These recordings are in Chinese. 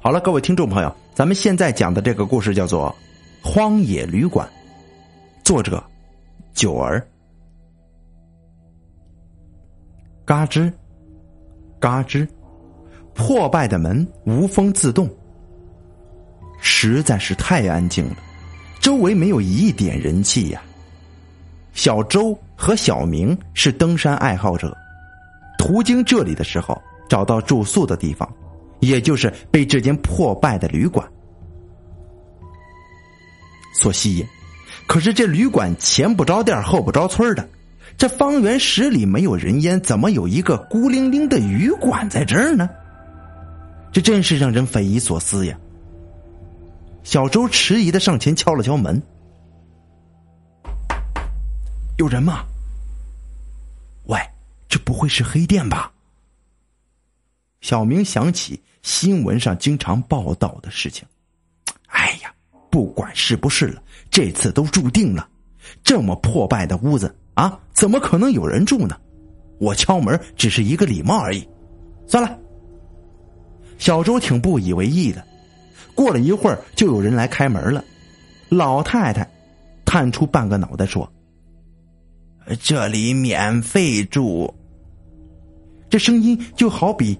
好了，各位听众朋友，咱们现在讲的这个故事叫做《荒野旅馆》，作者九儿。嘎吱，嘎吱，破败的门无风自动，实在是太安静了，周围没有一点人气呀。小周和小明是登山爱好者，途经这里的时候，找到住宿的地方。也就是被这间破败的旅馆所吸引，可是这旅馆前不着店后不着村的，这方圆十里没有人烟，怎么有一个孤零零的旅馆在这儿呢？这真是让人匪夷所思呀！小周迟疑的上前敲了敲门：“有人吗？喂，这不会是黑店吧？”小明想起。新闻上经常报道的事情，哎呀，不管是不是了，这次都注定了。这么破败的屋子啊，怎么可能有人住呢？我敲门只是一个礼貌而已。算了。小周挺不以为意的。过了一会儿，就有人来开门了。老太太探出半个脑袋说：“这里免费住。”这声音就好比……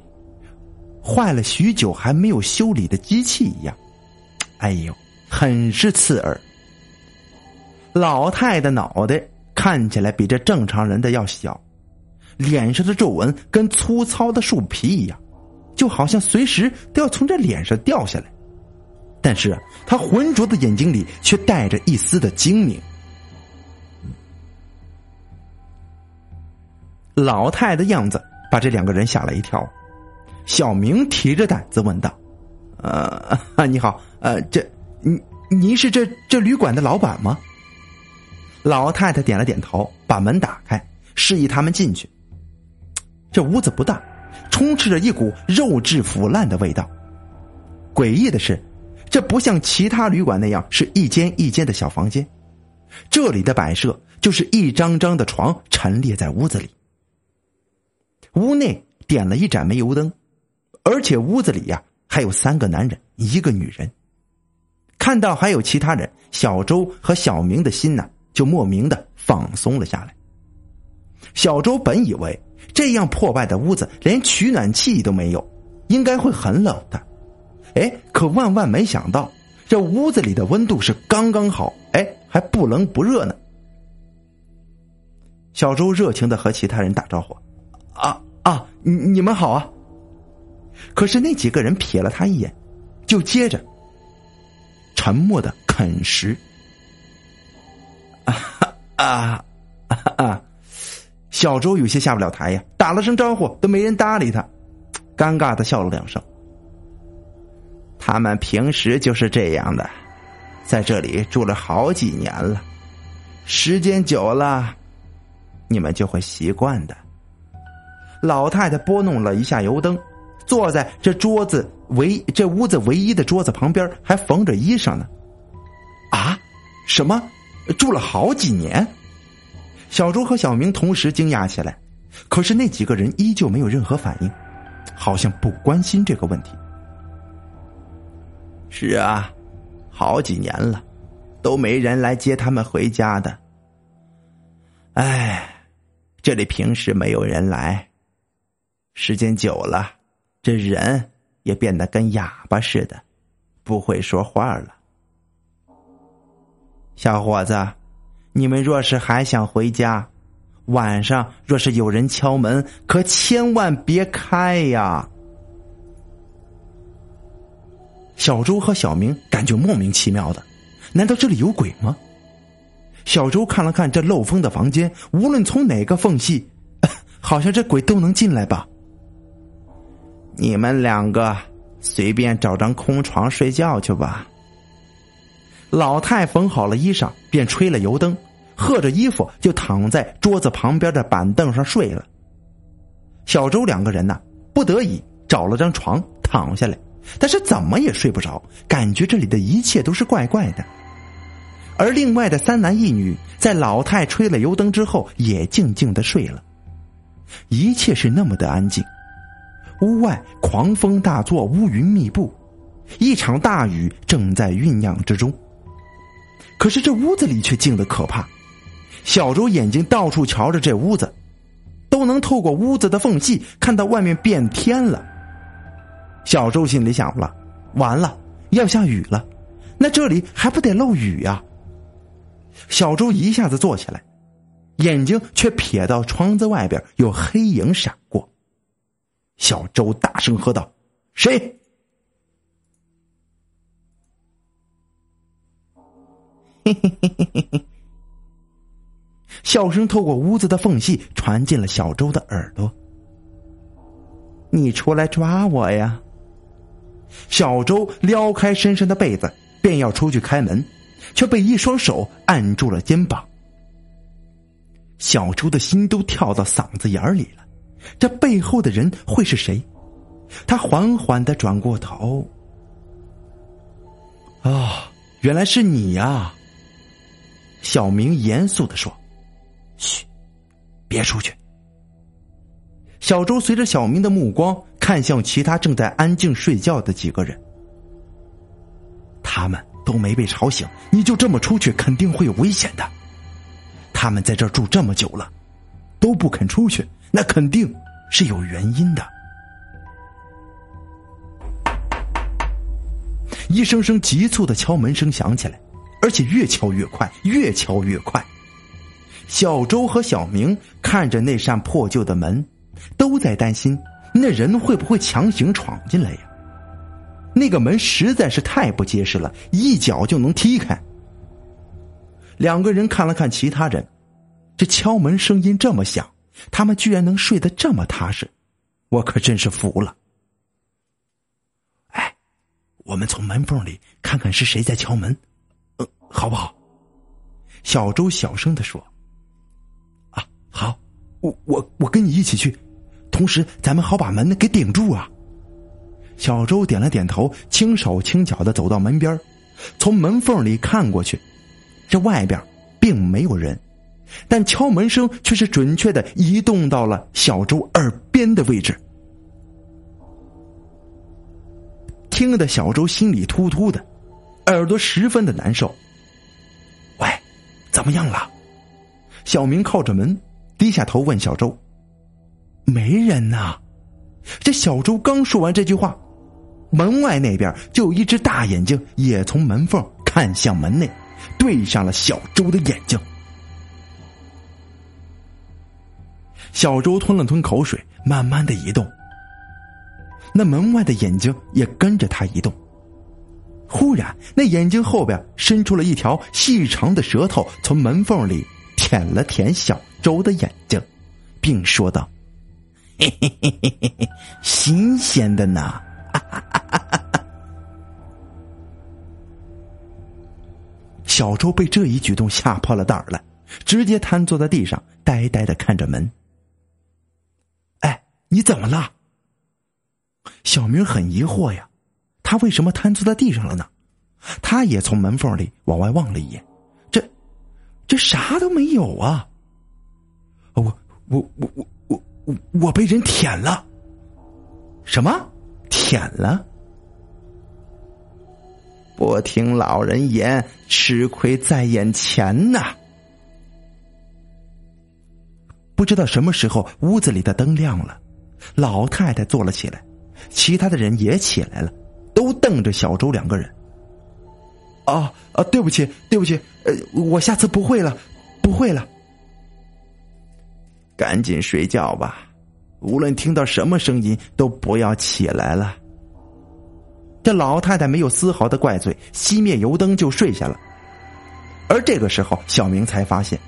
坏了许久还没有修理的机器一样，哎呦，很是刺耳。老太的脑袋看起来比这正常人的要小，脸上的皱纹跟粗糙的树皮一样，就好像随时都要从这脸上掉下来。但是他浑浊的眼睛里却带着一丝的精明。老太的样子把这两个人吓了一跳。小明提着胆子问道：“呃，你好，呃，这，您您是这这旅馆的老板吗？”老太太点了点头，把门打开，示意他们进去。这屋子不大，充斥着一股肉质腐烂的味道。诡异的是，这不像其他旅馆那样是一间一间的小房间，这里的摆设就是一张张的床陈列在屋子里。屋内点了一盏煤油灯。而且屋子里呀还有三个男人，一个女人。看到还有其他人，小周和小明的心呢就莫名的放松了下来。小周本以为这样破败的屋子连取暖器都没有，应该会很冷的。哎，可万万没想到，这屋子里的温度是刚刚好，哎，还不冷不热呢。小周热情的和其他人打招呼：“啊啊，你你们好啊！”可是那几个人瞥了他一眼，就接着沉默的啃食。啊啊啊！小周有些下不了台呀，打了声招呼都没人搭理他，尴尬的笑了两声。他们平时就是这样的，在这里住了好几年了，时间久了，你们就会习惯的。老太太拨弄了一下油灯。坐在这桌子唯这屋子唯一的桌子旁边，还缝着衣裳呢。啊，什么？住了好几年？小周和小明同时惊讶起来。可是那几个人依旧没有任何反应，好像不关心这个问题。是啊，好几年了，都没人来接他们回家的。哎，这里平时没有人来，时间久了。这人也变得跟哑巴似的，不会说话了。小伙子，你们若是还想回家，晚上若是有人敲门，可千万别开呀！小周和小明感觉莫名其妙的，难道这里有鬼吗？小周看了看这漏风的房间，无论从哪个缝隙，好像这鬼都能进来吧。你们两个随便找张空床睡觉去吧。老太缝好了衣裳，便吹了油灯，喝着衣服就躺在桌子旁边的板凳上睡了。小周两个人呢，不得已找了张床躺下来，但是怎么也睡不着，感觉这里的一切都是怪怪的。而另外的三男一女在老太吹了油灯之后，也静静的睡了，一切是那么的安静。屋外狂风大作，乌云密布，一场大雨正在酝酿之中。可是这屋子里却静得可怕。小周眼睛到处瞧着这屋子，都能透过屋子的缝隙看到外面变天了。小周心里想了：完了，要下雨了，那这里还不得漏雨呀？小周一下子坐起来，眼睛却瞥到窗子外边有黑影闪过。小周大声喝道：“谁？”嘿嘿嘿嘿嘿嘿。笑声透过屋子的缝隙传进了小周的耳朵。你出来抓我呀！小周撩开身上的被子，便要出去开门，却被一双手按住了肩膀。小周的心都跳到嗓子眼里了，这背后的人会是谁？他缓缓的转过头。啊，原来是你呀！小明严肃的说。嘘，别出去。小周随着小明的目光看向其他正在安静睡觉的几个人，他们都没被吵醒，你就这么出去，肯定会有危险的。他们在这住这么久了，都不肯出去，那肯定是有原因的。一声声急促的敲门声响起来，而且越敲越快，越敲越快。小周和小明看着那扇破旧的门，都在担心那人会不会强行闯进来呀？那个门实在是太不结实了，一脚就能踢开。两个人看了看其他人，这敲门声音这么响，他们居然能睡得这么踏实，我可真是服了。哎，我们从门缝里看看是谁在敲门，嗯，好不好？小周小声的说。啊好，我我我跟你一起去，同时咱们好把门给顶住啊！小周点了点头，轻手轻脚的走到门边，从门缝里看过去，这外边并没有人，但敲门声却是准确的移动到了小周耳边的位置，听得小周心里突突的，耳朵十分的难受。喂，怎么样了？小明靠着门。低下头问小周：“没人呐？”这小周刚说完这句话，门外那边就有一只大眼睛也从门缝看向门内，对上了小周的眼睛。小周吞了吞口水，慢慢的移动。那门外的眼睛也跟着他移动。忽然，那眼睛后边伸出了一条细长的舌头，从门缝里舔了舔小。周的眼睛，并说道：“嘿嘿嘿嘿嘿嘿，新鲜的呢！” 小周被这一举动吓破了胆儿了，直接瘫坐在地上，呆呆的看着门。你怎么了？小明很疑惑呀，他为什么瘫坐在地上了呢？他也从门缝里往外望了一眼，这，这啥都没有啊！我我我我我我我被人舔了，什么舔了？不听老人言，吃亏在眼前呐！不知道什么时候，屋子里的灯亮了，老太太坐了起来，其他的人也起来了，都瞪着小周两个人。啊啊！对不起，对不起，呃，我下次不会了，不会了。赶紧睡觉吧，无论听到什么声音都不要起来了。这老太太没有丝毫的怪罪，熄灭油灯就睡下了。而这个时候，小明才发现，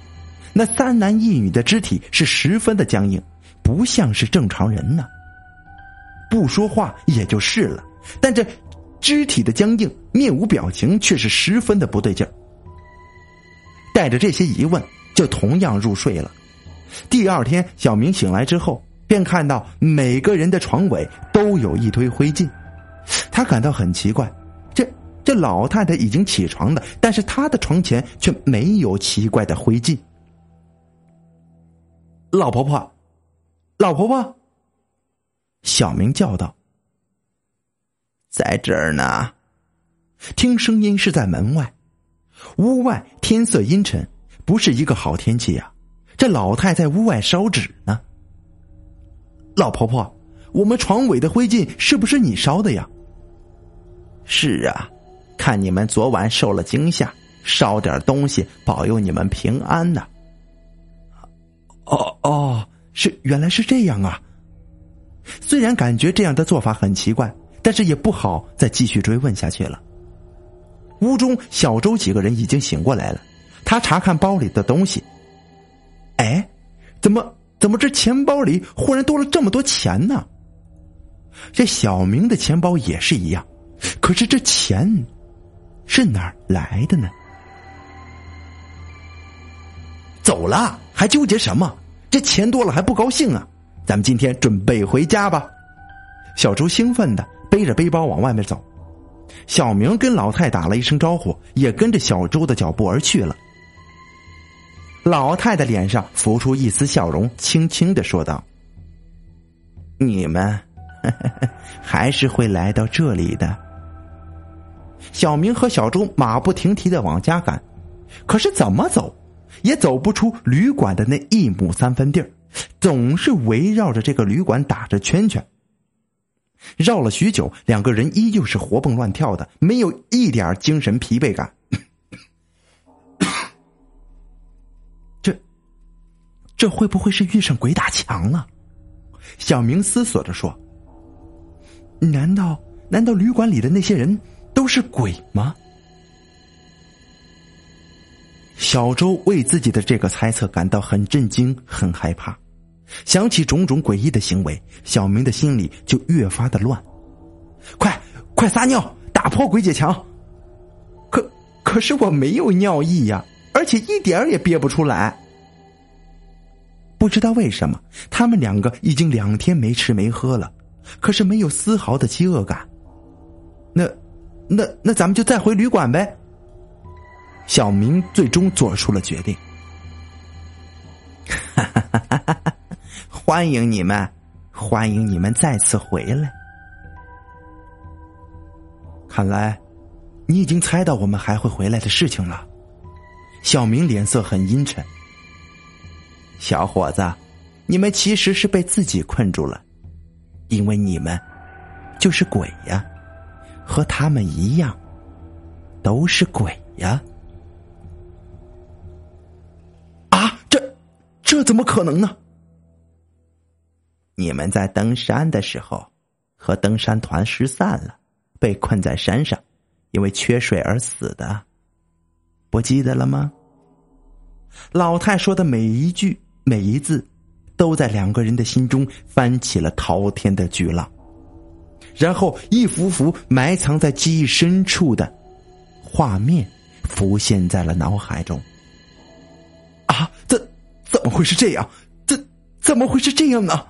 那三男一女的肢体是十分的僵硬，不像是正常人呢。不说话也就是了，但这肢体的僵硬、面无表情，却是十分的不对劲儿。带着这些疑问，就同样入睡了。第二天，小明醒来之后，便看到每个人的床尾都有一堆灰烬，他感到很奇怪，这这老太太已经起床了，但是她的床前却没有奇怪的灰烬。老婆婆，老婆婆，小明叫道：“在这儿呢。”听声音是在门外。屋外天色阴沉，不是一个好天气呀。这老太在屋外烧纸呢。老婆婆，我们床尾的灰烬是不是你烧的呀？是啊，看你们昨晚受了惊吓，烧点东西保佑你们平安呢。哦哦，是原来是这样啊。虽然感觉这样的做法很奇怪，但是也不好再继续追问下去了。屋中小周几个人已经醒过来了，他查看包里的东西。哎，怎么怎么这钱包里忽然多了这么多钱呢？这小明的钱包也是一样，可是这钱是哪儿来的呢？走了还纠结什么？这钱多了还不高兴啊？咱们今天准备回家吧。小周兴奋的背着背包往外面走。小明跟老太打了一声招呼，也跟着小周的脚步而去了。老太太脸上浮出一丝笑容，轻轻的说道：“你们 还是会来到这里的。”小明和小周马不停蹄的往家赶，可是怎么走，也走不出旅馆的那一亩三分地儿，总是围绕着这个旅馆打着圈圈。绕了许久，两个人依旧是活蹦乱跳的，没有一点精神疲惫感。这，这会不会是遇上鬼打墙了？小明思索着说：“难道难道旅馆里的那些人都是鬼吗？”小周为自己的这个猜测感到很震惊，很害怕。想起种种诡异的行为，小明的心里就越发的乱。快，快撒尿，打破鬼姐墙！可可是我没有尿意呀，而且一点也憋不出来。不知道为什么，他们两个已经两天没吃没喝了，可是没有丝毫的饥饿感。那，那那咱们就再回旅馆呗。小明最终做出了决定。欢迎你们，欢迎你们再次回来。看来，你已经猜到我们还会回来的事情了。小明脸色很阴沉。小伙子，你们其实是被自己困住了，因为你们就是鬼呀，和他们一样，都是鬼呀。这怎么可能呢？你们在登山的时候，和登山团失散了，被困在山上，因为缺水而死的，不记得了吗？老太说的每一句每一字，都在两个人的心中翻起了滔天的巨浪，然后一幅幅埋藏在记忆深处的画面浮现在了脑海中。怎么会是这样？怎怎么会是这样呢？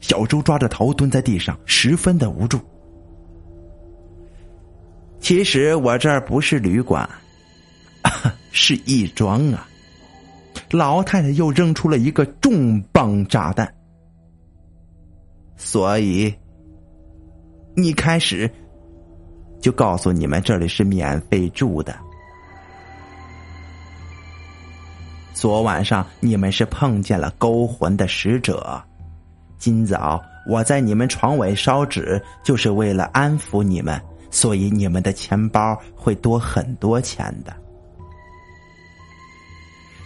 小周抓着头蹲在地上，十分的无助。其实我这儿不是旅馆，是义庄啊！老太太又扔出了一个重磅炸弹。所以，一开始就告诉你们这里是免费住的。昨晚上你们是碰见了勾魂的使者。今早我在你们床尾烧纸，就是为了安抚你们，所以你们的钱包会多很多钱的。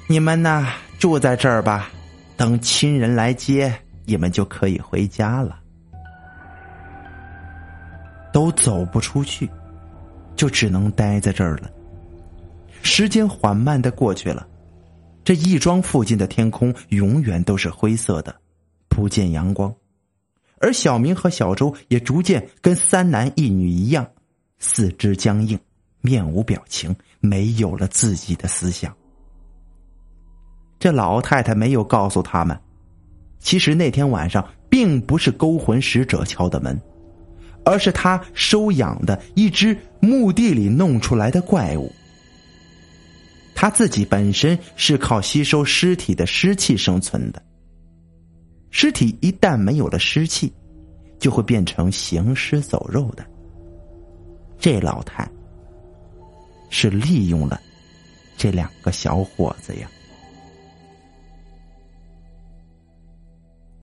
你们呢，住在这儿吧，等亲人来接，你们就可以回家了。都走不出去，就只能待在这儿了。时间缓慢的过去了，这义庄附近的天空永远都是灰色的。不见阳光，而小明和小周也逐渐跟三男一女一样，四肢僵硬，面无表情，没有了自己的思想。这老太太没有告诉他们，其实那天晚上并不是勾魂使者敲的门，而是他收养的一只墓地里弄出来的怪物。他自己本身是靠吸收尸体的湿气生存的。尸体一旦没有了湿气，就会变成行尸走肉的。这老太是利用了这两个小伙子呀。